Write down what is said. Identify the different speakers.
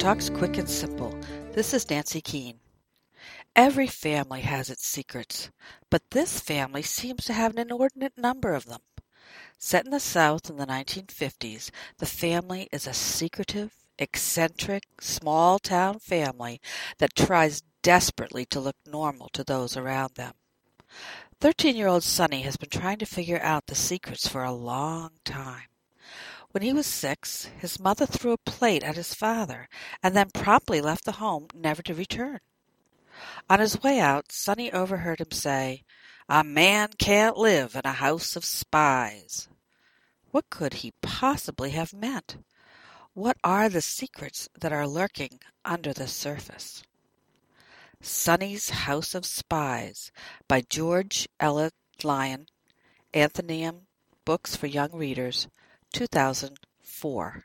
Speaker 1: Talks Quick and Simple. This is Nancy Keane. Every family has its secrets, but this family seems to have an inordinate number of them. Set in the South in the 1950s, the family is a secretive, eccentric, small town family that tries desperately to look normal to those around them. Thirteen-year-old Sonny has been trying to figure out the secrets for a long time. When he was six, his mother threw a plate at his father and then promptly left the home, never to return. On his way out, Sonny overheard him say, A man can't live in a house of spies. What could he possibly have meant? What are the secrets that are lurking under the surface? Sonny's House of Spies by George Ella Lyon, Atheneum Books for Young Readers, 2004.